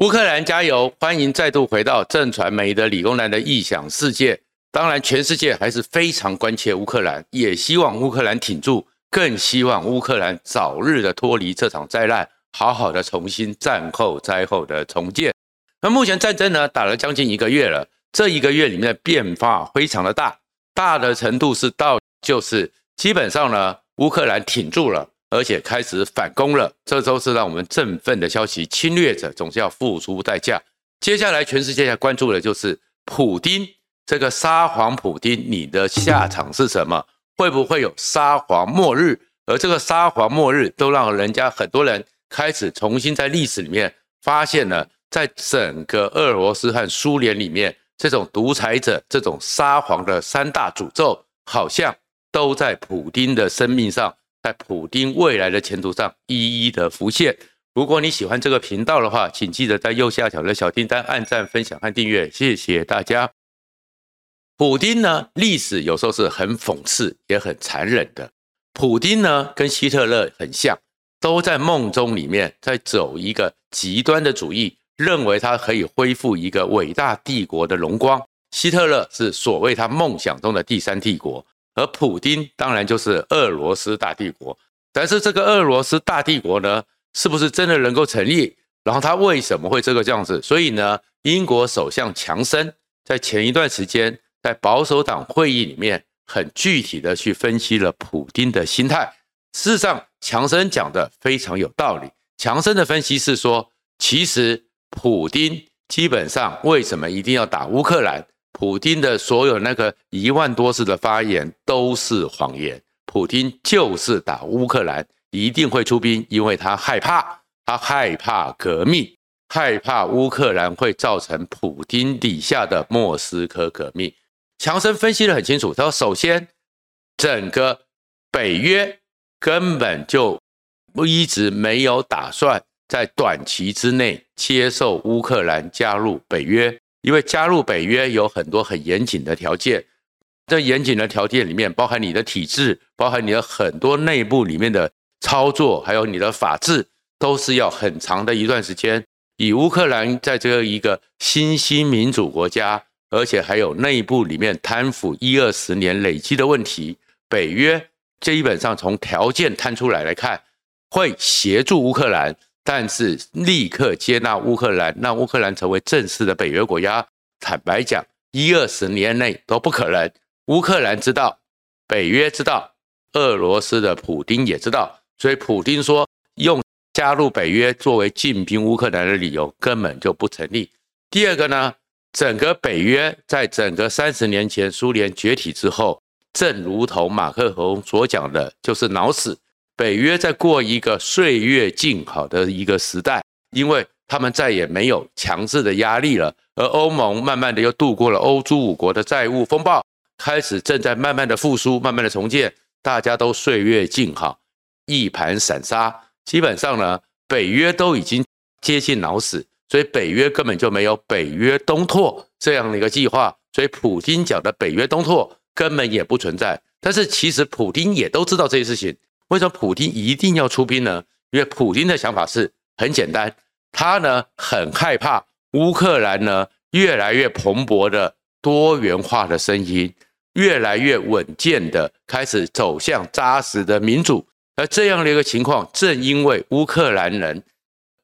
乌克兰加油！欢迎再度回到正传媒的理工男的异想世界。当然，全世界还是非常关切乌克兰，也希望乌克兰挺住，更希望乌克兰早日的脱离这场灾难，好好的重新战后灾后的重建。那目前战争呢，打了将近一个月了，这一个月里面的变化非常的大，大的程度是到就是基本上呢，乌克兰挺住了。而且开始反攻了，这都是让我们振奋的消息。侵略者总是要付出代价。接下来，全世界要关注的就是普丁这个沙皇普丁，你的下场是什么？会不会有沙皇末日？而这个沙皇末日，都让人家很多人开始重新在历史里面发现了，在整个俄罗斯和苏联里面，这种独裁者、这种沙皇的三大诅咒，好像都在普丁的生命上。在普丁未来的前途上一一的浮现。如果你喜欢这个频道的话，请记得在右下角的小订单按赞、分享和订阅，谢谢大家。普丁呢，历史有时候是很讽刺也很残忍的。普丁呢，跟希特勒很像，都在梦中里面在走一个极端的主义，认为他可以恢复一个伟大帝国的荣光。希特勒是所谓他梦想中的第三帝国。而普丁当然就是俄罗斯大帝国，但是这个俄罗斯大帝国呢，是不是真的能够成立？然后他为什么会这个样子？所以呢，英国首相强森在前一段时间在保守党会议里面，很具体的去分析了普丁的心态。事实上，强森讲的非常有道理。强森的分析是说，其实普丁基本上为什么一定要打乌克兰？普京的所有那个一万多次的发言都是谎言。普京就是打乌克兰，一定会出兵，因为他害怕，他害怕革命，害怕乌克兰会造成普京底下的莫斯科革命。强生分析得很清楚，他说：首先，整个北约根本就一直没有打算在短期之内接受乌克兰加入北约。因为加入北约有很多很严谨的条件，这严谨的条件里面包含你的体制，包含你的很多内部里面的操作，还有你的法治，都是要很长的一段时间。以乌克兰在这个一个新兴民主国家，而且还有内部里面贪腐一二十年累积的问题，北约基本上从条件摊出来来看，会协助乌克兰。但是立刻接纳乌克兰，让乌克兰成为正式的北约国家，坦白讲，一二十年内都不可能。乌克兰知道，北约知道，俄罗斯的普丁也知道，所以普丁说用加入北约作为进兵乌克兰的理由根本就不成立。第二个呢，整个北约在整个三十年前苏联解体之后，正如同马克龙所讲的，就是脑死。北约在过一个岁月静好的一个时代，因为他们再也没有强制的压力了，而欧盟慢慢的又度过了欧洲五国的债务风暴，开始正在慢慢的复苏，慢慢的重建，大家都岁月静好，一盘散沙。基本上呢，北约都已经接近脑死，所以北约根本就没有北约东拓这样的一个计划，所以普京讲的北约东拓根本也不存在。但是其实普丁也都知道这些事情。为什么普京一定要出兵呢？因为普京的想法是很简单，他呢很害怕乌克兰呢越来越蓬勃的多元化的声音，越来越稳健的开始走向扎实的民主。而这样的一个情况，正因为乌克兰人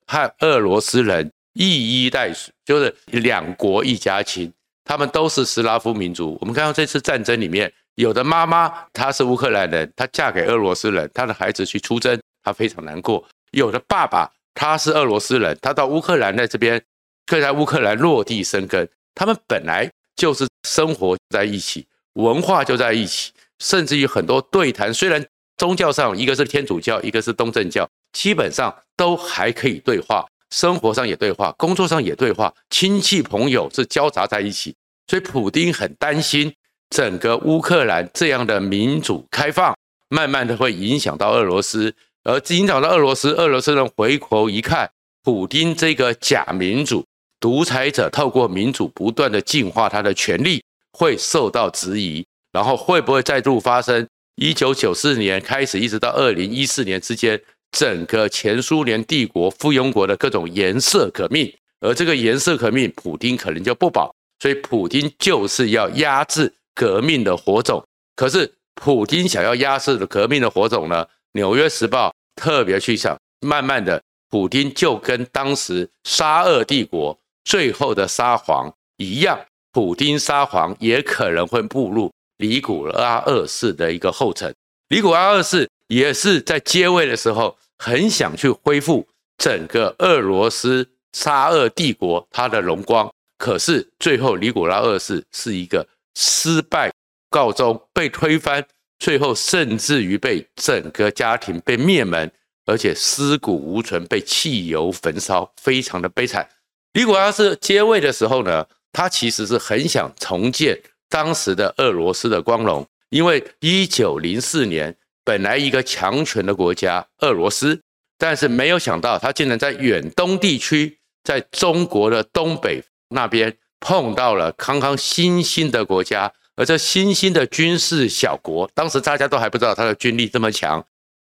和俄罗斯人一衣带水，就是两国一家亲，他们都是斯拉夫民族。我们看到这次战争里面。有的妈妈她是乌克兰人，她嫁给俄罗斯人，她的孩子去出征，她非常难过。有的爸爸他是俄罗斯人，他到乌克兰在这边，可以在乌克兰落地生根。他们本来就是生活在一起，文化就在一起，甚至于很多对谈，虽然宗教上一个是天主教，一个是东正教，基本上都还可以对话，生活上也对话，工作上也对话，亲戚朋友是交杂在一起。所以普丁很担心。整个乌克兰这样的民主开放，慢慢的会影响到俄罗斯，而影响到俄罗斯，俄罗斯人回头一看，普丁这个假民主独裁者，透过民主不断的进化他的权力，会受到质疑，然后会不会再度发生一九九四年开始一直到二零一四年之间，整个前苏联帝国附庸国的各种颜色革命，而这个颜色革命，普丁可能就不保，所以普丁就是要压制革命的火种。可是普丁想要压制的革命的火种呢？《纽约时报》特别去想，慢慢的，普丁就跟当时沙俄帝国最后的沙皇一样，普丁沙皇也可能会步入尼古拉二世的一个后尘。尼古拉二世也是在接位的时候，很想去恢复整个俄罗斯沙俄帝国它的荣光，可是最后尼古拉二世是一个失败告终，被推翻。最后，甚至于被整个家庭被灭门，而且尸骨无存，被汽油焚烧，非常的悲惨。尼古拉斯接位的时候呢，他其实是很想重建当时的俄罗斯的光荣，因为一九零四年本来一个强权的国家俄罗斯，但是没有想到他竟然在远东地区，在中国的东北那边碰到了刚刚新兴的国家。而这新兴的军事小国，当时大家都还不知道他的军力这么强。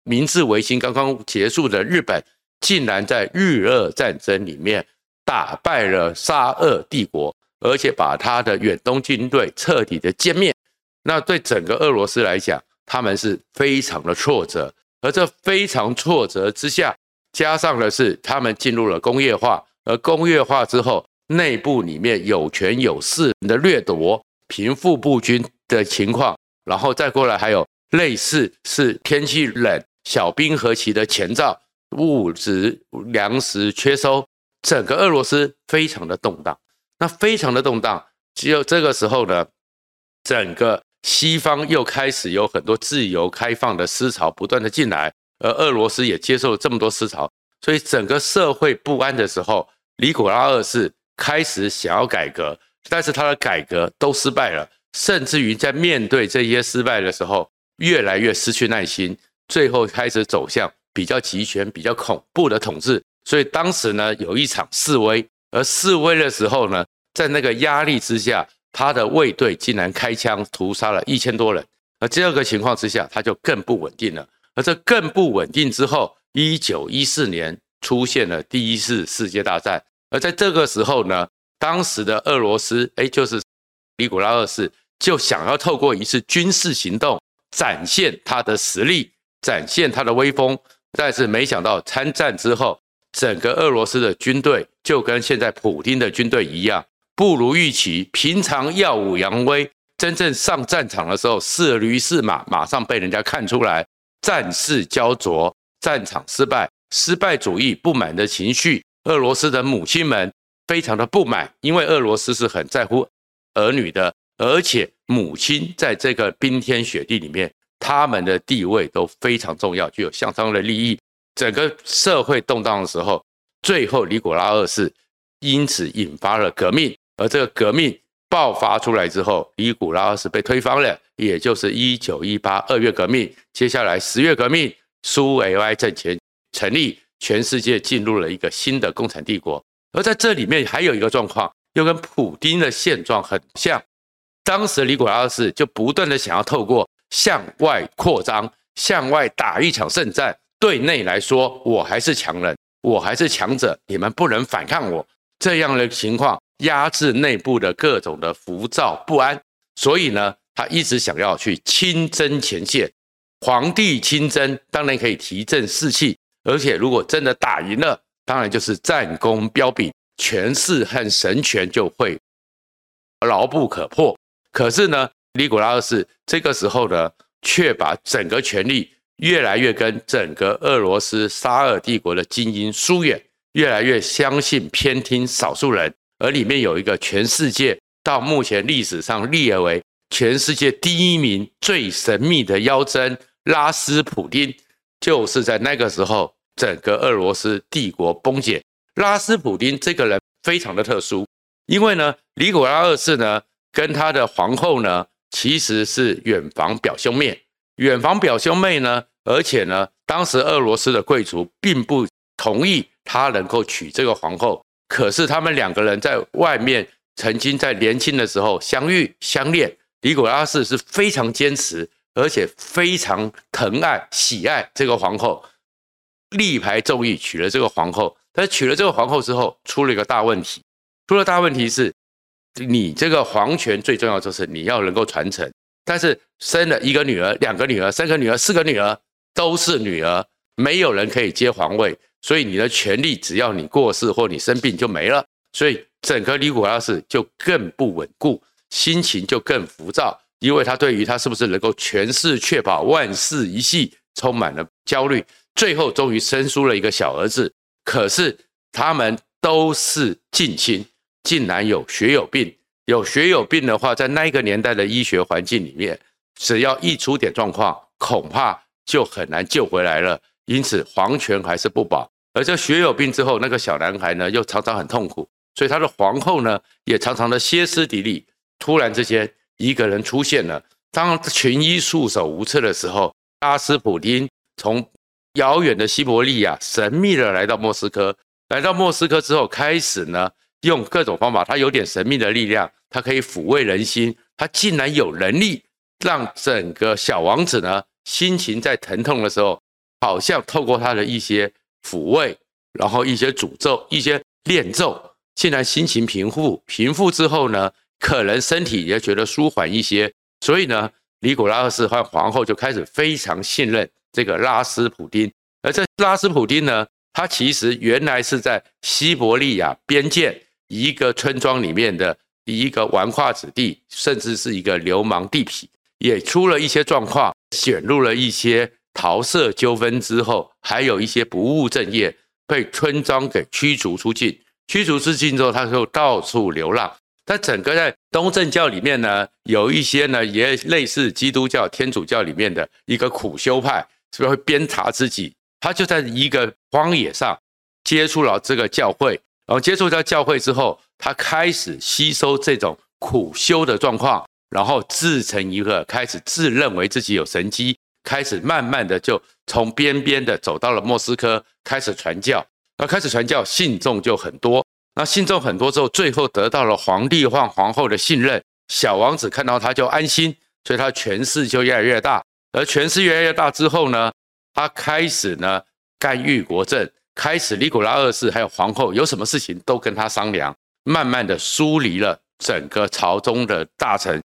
明治维新刚刚结束的日本，竟然在日俄战争里面打败了沙俄帝国，而且把他的远东军队彻底的歼灭。那对整个俄罗斯来讲，他们是非常的挫折。而这非常挫折之下，加上的是他们进入了工业化，而工业化之后，内部里面有权有势的掠夺。贫富不均的情况，然后再过来还有类似是天气冷、小冰河期的前兆，物质粮食缺收，整个俄罗斯非常的动荡。那非常的动荡，只有这个时候呢，整个西方又开始有很多自由开放的思潮不断的进来，而俄罗斯也接受了这么多思潮，所以整个社会不安的时候，尼古拉二世开始想要改革。但是他的改革都失败了，甚至于在面对这些失败的时候，越来越失去耐心，最后开始走向比较极权、比较恐怖的统治。所以当时呢，有一场示威，而示威的时候呢，在那个压力之下，他的卫队竟然开枪屠杀了一千多人。而这个情况之下，他就更不稳定了。而这更不稳定之后，一九一四年出现了第一次世界大战。而在这个时候呢，当时的俄罗斯，哎，就是尼古拉二世，就想要透过一次军事行动展现他的实力，展现他的威风。但是没想到参战之后，整个俄罗斯的军队就跟现在普京的军队一样，不如预期。平常耀武扬威，真正上战场的时候是驴是马，马上被人家看出来，战事焦灼，战场失败，失败主义不满的情绪，俄罗斯的母亲们。非常的不满，因为俄罗斯是很在乎儿女的，而且母亲在这个冰天雪地里面，他们的地位都非常重要，具有相当的利益。整个社会动荡的时候，最后尼古拉二世因此引发了革命，而这个革命爆发出来之后，尼古拉二世被推翻了，也就是一九一八二月革命。接下来十月革命，苏维埃政权成立，全世界进入了一个新的共产帝国。而在这里面还有一个状况，又跟普丁的现状很像。当时尼古拉二世就不断的想要透过向外扩张、向外打一场胜战，对内来说我还是强人，我还是强者，你们不能反抗我。这样的情况压制内部的各种的浮躁不安，所以呢，他一直想要去亲征前线。皇帝亲征当然可以提振士气，而且如果真的打赢了。当然就是战功彪炳，权势和神权就会牢不可破。可是呢，尼古拉二世这个时候呢，却把整个权力越来越跟整个俄罗斯沙俄帝国的精英疏远，越来越相信偏听少数人。而里面有一个全世界到目前历史上列为全世界第一名最神秘的妖僧拉斯普丁，就是在那个时候。整个俄罗斯帝国崩解，拉斯普丁这个人非常的特殊，因为呢，尼古拉二世呢跟他的皇后呢其实是远房表兄妹，远房表兄妹呢，而且呢，当时俄罗斯的贵族并不同意他能够娶这个皇后，可是他们两个人在外面曾经在年轻的时候相遇相恋，尼古拉二世是非常坚持，而且非常疼爱喜爱这个皇后。力排众议娶了这个皇后，但是娶了这个皇后之后，出了一个大问题。出了大问题是，你这个皇权最重要就是你要能够传承。但是生了一个女儿、两个女儿、三个女儿、四个女儿都是女儿，没有人可以接皇位，所以你的权力只要你过世或你生病就没了。所以整个尼古拉斯就更不稳固，心情就更浮躁，因为他对于他是不是能够权势确保万世一系充满了焦虑。最后终于生出了一个小儿子，可是他们都是近亲。竟然有血友病，有血友病的话，在那个年代的医学环境里面，只要一出点状况，恐怕就很难救回来了。因此，皇权还是不保。而这血友病之后，那个小男孩呢，又常常很痛苦，所以他的皇后呢，也常常的歇斯底里。突然之间，一个人出现了。当群医束手无策的时候，阿斯普丁从遥远的西伯利亚神秘的来到莫斯科。来到莫斯科之后，开始呢。用各种方法，他有点神秘的力量，他可以抚慰人心。他竟然有能力让整个小王子呢，心情在疼痛的时候，好像透过他的一些抚慰，然后一些诅咒、一些念咒，竟然心情平复。平复之后呢，可能身体也觉得舒缓一些。所以呢，尼古拉二世和皇后就开始非常信任这个拉斯普丁。而这拉斯普丁呢，他其实原来是在西伯利亚边界。一个村庄里面的一个纨绔子弟，甚至是一个流氓地痞，也出了一些状况，卷入了一些桃色纠纷之后，还有一些不务正业，被村庄给驱逐出境。驱逐出境之后，他就到处流浪。但整个在东正教里面呢，有一些呢，也类似基督教、天主教里面的一个苦修派，是不是会鞭挞自己？他就在一个荒野上接触了这个教会。然后接触到教会之后，他开始吸收这种苦修的状况，然后自成一个，开始自认为自己有神迹，开始慢慢的就从边边的走到了莫斯科，开始传教。那开始传教，信众就很多。那信众很多之后，最后得到了皇帝或皇后的信任，小王子看到他就安心，所以他权势就越来越大。而权势越来越大之后呢，他开始呢干预国政。开始，尼古拉二世还有皇后有什么事情都跟他商量，慢慢的疏离了整个朝中的大臣，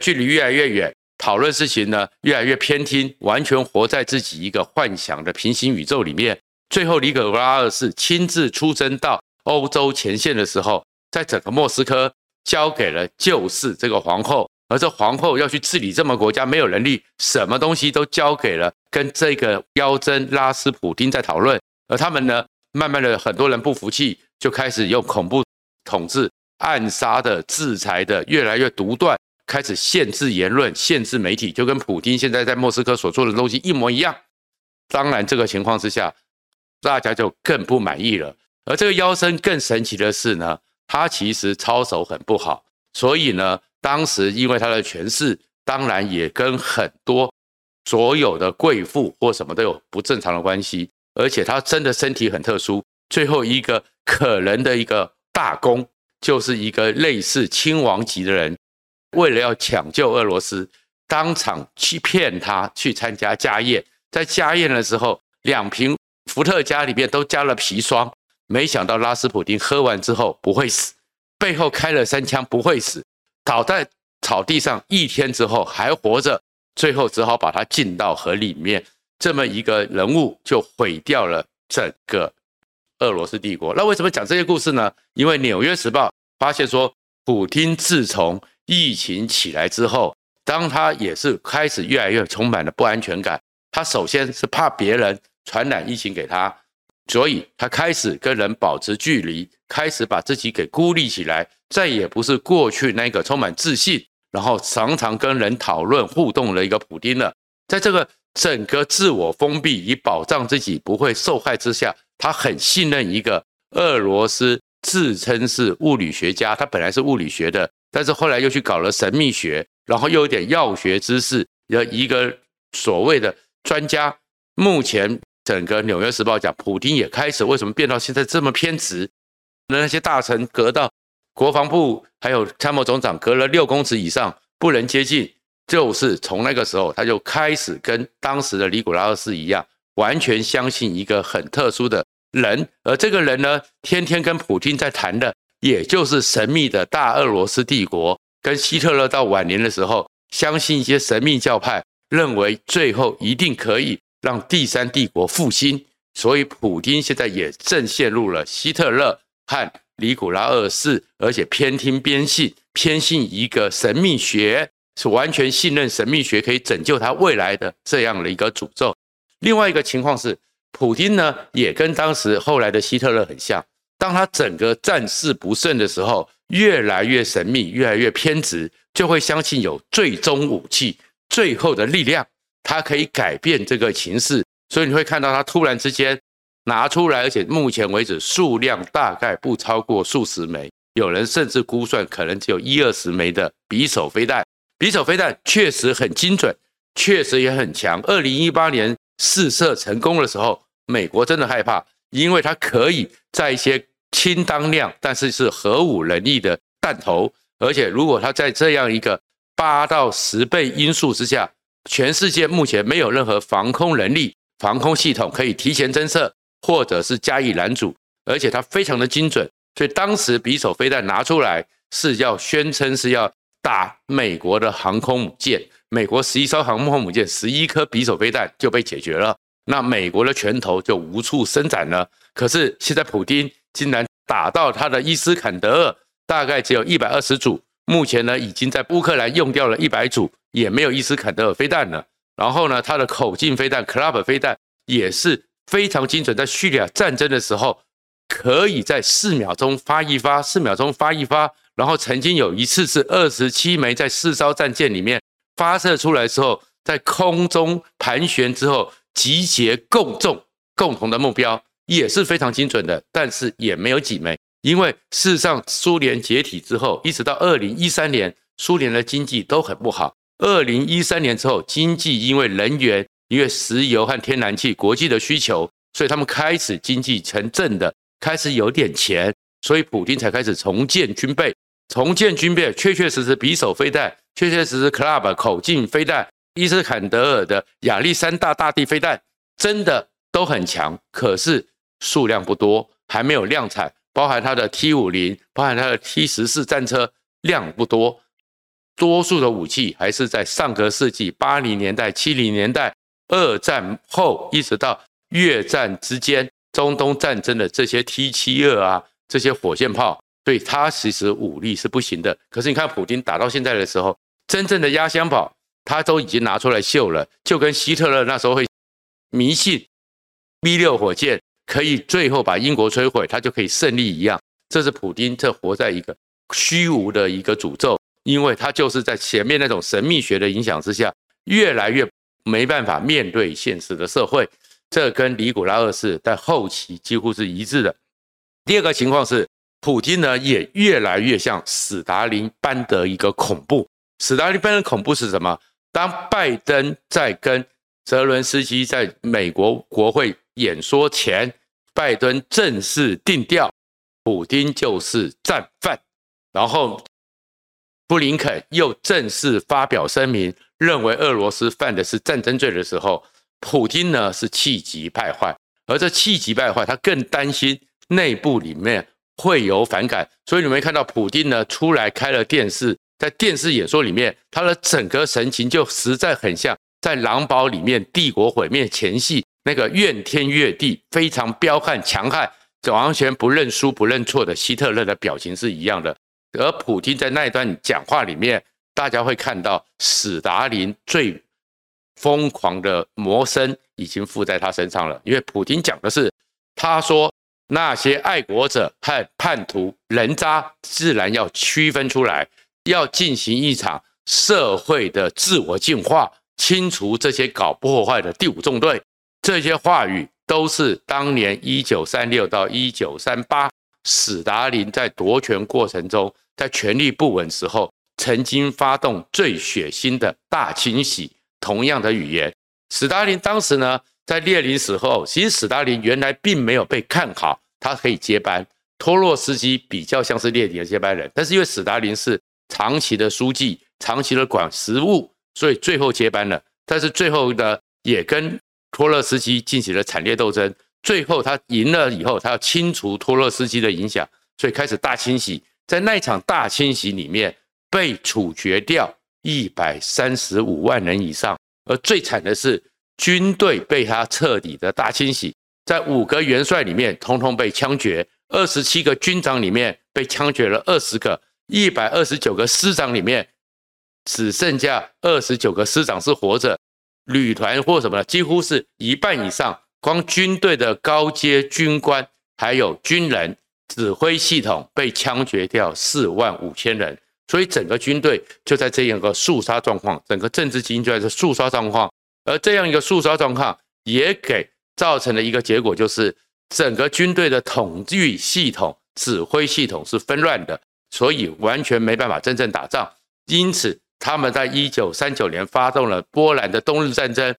距离越来越远，讨论事情呢越来越偏听，完全活在自己一个幻想的平行宇宙里面。最后，尼古拉二世亲自出征到欧洲前线的时候，在整个莫斯科交给了就是这个皇后，而这皇后要去治理这么国家没有能力，什么东西都交给了跟这个妖僧拉斯普丁在讨论。而他们呢，慢慢的很多人不服气，就开始用恐怖统治、暗杀的、制裁的，越来越独断，开始限制言论、限制媒体，就跟普丁现在在莫斯科所做的东西一模一样。当然，这个情况之下，大家就更不满意了。而这个妖僧更神奇的是呢，他其实操守很不好，所以呢，当时因为他的权势，当然也跟很多所有的贵妇或什么都有不正常的关系。而且他真的身体很特殊，最后一个可能的一个大功，就是一个类似亲王级的人，为了要抢救俄罗斯，当场去骗他去参加家宴，在家宴的时候，两瓶伏特加里面都加了砒霜，没想到拉斯普丁喝完之后不会死，背后开了三枪不会死，倒在草地上一天之后还活着，最后只好把他浸到河里面。这么一个人物就毁掉了整个俄罗斯帝国。那为什么讲这些故事呢？因为《纽约时报》发现说，普丁自从疫情起来之后，当他也是开始越来越充满了不安全感。他首先是怕别人传染疫情给他，所以他开始跟人保持距离，开始把自己给孤立起来，再也不是过去那个充满自信，然后常常跟人讨论互动的一个普丁了。在这个。整个自我封闭，以保障自己不会受害之下，他很信任一个俄罗斯自称是物理学家，他本来是物理学的，但是后来又去搞了神秘学，然后又有点药学知识，有一个所谓的专家。目前整个《纽约时报》讲，普丁也开始为什么变到现在这么偏执？那那些大臣隔到国防部还有参谋总长隔了六公尺以上不能接近。就是从那个时候，他就开始跟当时的尼古拉二世一样，完全相信一个很特殊的人，而这个人呢，天天跟普丁在谈的，也就是神秘的大俄罗斯帝国。跟希特勒到晚年的时候，相信一些神秘教派，认为最后一定可以让第三帝国复兴。所以，普丁现在也正陷入了希特勒和尼古拉二世，而且偏听偏信，偏信一个神秘学，是完全信任神秘学可以拯救他未来的这样的一个诅咒。另外一个情况是，普丁呢也跟当时后来的希特勒很像，当他整个战事不顺的时候，越来越神秘，越来越偏执，就会相信有最终武器、最后的力量，他可以改变这个情势。所以你会看到他突然之间拿出来，而且目前为止数量大概不超过数十枚，有人甚至估算可能只有一二十枚的匕首飞弹。匕首飞弹确实很精准，确实也很强。二零一八年试射成功的时候，美国真的害怕，因为它可以在一些轻当量但是是核武能力的弹头，而且如果它在这样一个八到十倍音速之下，全世界目前没有任何防空能力。防空系统可以提前侦测，或者是加以拦阻，而且它非常的精准。所以当时匕首飞弹拿出来是要宣称是要打美国的航空母舰，美国十一艘航空母舰十一颗匕首飞弹就被解决了，那美国的拳头就无处伸展了。可是现在普丁竟然打到他的伊斯坎德尔，大概只有一百二十组，目前呢已经在乌克兰用掉了一百组，也没有伊斯坎德尔飞弹了。然后呢，它的口径飞弹、Club 飞弹也是非常精准，在叙利亚战争的时候，可以在四秒钟发一发，四秒钟发一发。然后曾经有一次是二十七枚在四艘战舰里面发射出来之后，在空中盘旋之后集结共中共同的目标，也是非常精准的。但是也没有几枚，因为事实上苏联解体之后，一直到二零一三年，苏联的经济都很不好。二零一三年之后，经济因为能源、因为石油和天然气国际的需求，所以他们开始经济成正的，开始有点钱，所以普丁才开始重建军备。重建军备，确确实实匕首飞弹，确确实实 Club 口径飞弹，伊斯坎德尔的亚历山大大地飞弹，真的都很强，可是数量不多，还没有量产。包含它的 T 五零，包含它的 T 十四战车，量不多。多数的武器还是在上个世纪八零年代、七零年代、二战后一直到越战之间、中东战争的这些 T 七二啊，这些火箭炮，对它其实武力是不行的。可是你看普丁打到现在的时候，真正的压箱宝他都已经拿出来秀了，就跟希特勒那时候会迷信 V 六火箭可以最后把英国摧毁，他就可以胜利一样。这是普丁这活在一个虚无的一个诅咒。因为他就是在前面那种神秘学的影响之下，越来越没办法面对现实的社会，这跟尼古拉二世在后期几乎是一致的。第二个情况是，普丁呢也越来越像史达林般的一个恐怖。史达林般的恐怖是什么？当拜登在跟泽伦斯基在美国国会演说前，拜登正式定调，普丁就是战犯，然后。布林肯又正式发表声明，认为俄罗斯犯的是战争罪的时候，普京呢是气急败坏，而这气急败坏，他更担心内部里面会有反感，所以你们看到普京呢出来开了电视，在电视演说里面，他的整个神情就实在很像在《狼堡》里面帝国毁灭前夕那个怨天怨地、非常彪悍强悍、完全不认输不认错的希特勒的表情是一样的。而普丁在那一段讲话里面，大家会看到史达林最疯狂的魔声已经附在他身上了。因为普丁讲的是，他说那些爱国者和叛徒人渣自然要区分出来，要进行一场社会的自我净化，清除这些搞破坏的第五纵队。这些话语都是当年一九三六到一九三八。史达林在夺权过程中，在权力不稳时候，曾经发动最血腥的大清洗。同样的语言，史达林当时呢，在列宁死后，其实史达林原来并没有被看好，他可以接班。托洛斯基比较像是列宁的接班人，但是因为史达林是长期的书记，长期的管实务，所以最后接班了。但是最后呢，也跟托洛斯基进行了惨烈斗争。最后他赢了以后，他要清除托洛斯基的影响，所以开始大清洗。在那场大清洗里面，被处决掉一百三十五万人以上，而最惨的是军队被他彻底的大清洗，在五个元帅里面，通通被枪决；二十七个军长里面被枪决了二十个，一百二十九个师长里面，只剩下二十九个师长是活着，旅团或什么的，几乎是一半以上。光军队的高阶军官还有军人指挥系统被枪决掉四万五千人，所以整个军队就在这样一个肃杀状况，整个政治精英就在这肃杀状况，而这样一个肃杀状况也给造成了一个结果，就是整个军队的统御系统、指挥系统是纷乱的，所以完全没办法真正打仗。因此，他们在一九三九年发动了波兰的冬日战争，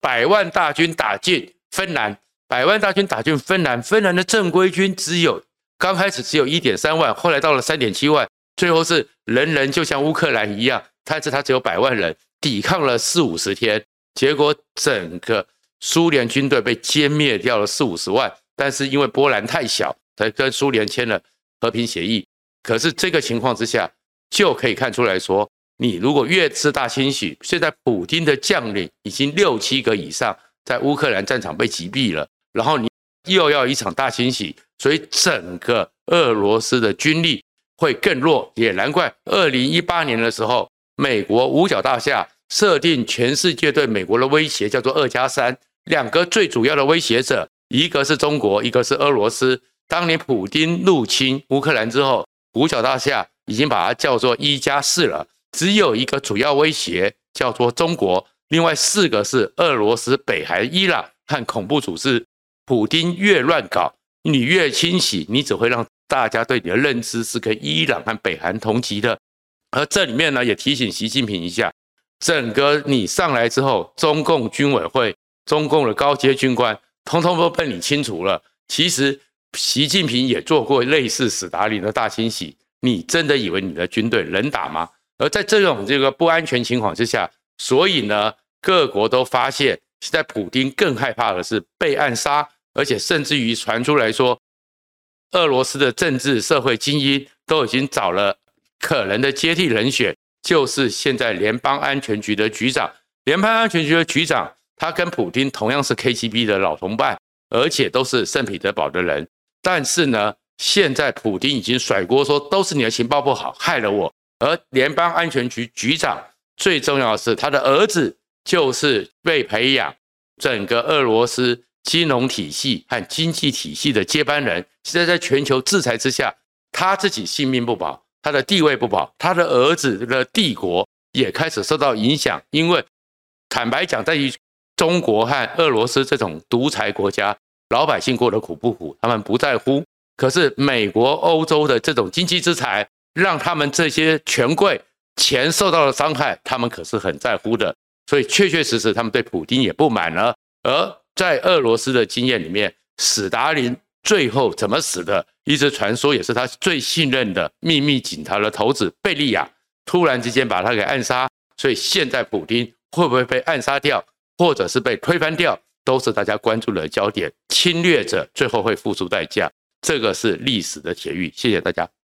百万大军打进。芬兰百万大军打进芬兰，芬兰的正规军只有刚开始只有一点三万，后来到了三点七万，最后是人人就像乌克兰一样，但是他只有百万人，抵抗了四五十天，结果整个苏联军队被歼灭掉了四五十万。但是因为波兰太小，才跟苏联签了和平协议。可是这个情况之下，就可以看出来说，你如果越是大清洗，现在普丁的将领已经六七个以上。在乌克兰战场被击毙了，然后你又要一场大清洗，所以整个俄罗斯的军力会更弱，也难怪。二零一八年的时候，美国五角大厦设定全世界对美国的威胁叫做二加三，两个最主要的威胁者，一个是中国，一个是俄罗斯。当年普丁入侵乌克兰之后，五角大厦已经把它叫做一加四了，只有一个主要威胁叫做中国。另外四个是俄罗斯、北韩、伊朗和恐怖组织。普丁越乱搞，你越清洗，你只会让大家对你的认知是跟伊朗和北韩同级的。而这里面呢，也提醒习近平一下：整个你上来之后，中共军委会、中共的高阶军官，通通都被你清除了。其实习近平也做过类似史达林的大清洗。你真的以为你的军队能打吗？而在这种这个不安全情况之下。所以呢，各国都发现，现在普丁更害怕的是被暗杀，而且甚至于传出来说，俄罗斯的政治社会精英都已经找了可能的接替人选，就是现在联邦安全局的局长。联邦安全局的局长，他跟普丁同样是 KGB 的老同伴，而且都是圣彼得堡的人。但是呢，现在普丁已经甩锅说，都是你的情报不好，害了我。而联邦安全局局长。最重要的是，他的儿子就是被培养整个俄罗斯金融体系和经济体系的接班人。现在在全球制裁之下，他自己性命不保，他的地位不保，他的儿子的帝国也开始受到影响。因为坦白讲，在于中国和俄罗斯这种独裁国家，老百姓过得苦不苦，他们不在乎。可是美国、欧洲的这种经济制裁，让他们这些权贵。钱受到了伤害，他们可是很在乎的，所以确确实实他们对普丁也不满了。而在俄罗斯的经验里面，史达林最后怎么死的，一直传说也是他最信任的秘密警察的头子贝利亚突然之间把他给暗杀。所以现在普丁会不会被暗杀掉，或者是被推翻掉，都是大家关注的焦点。侵略者最后会付出代价，这个是历史的铁律。谢谢大家。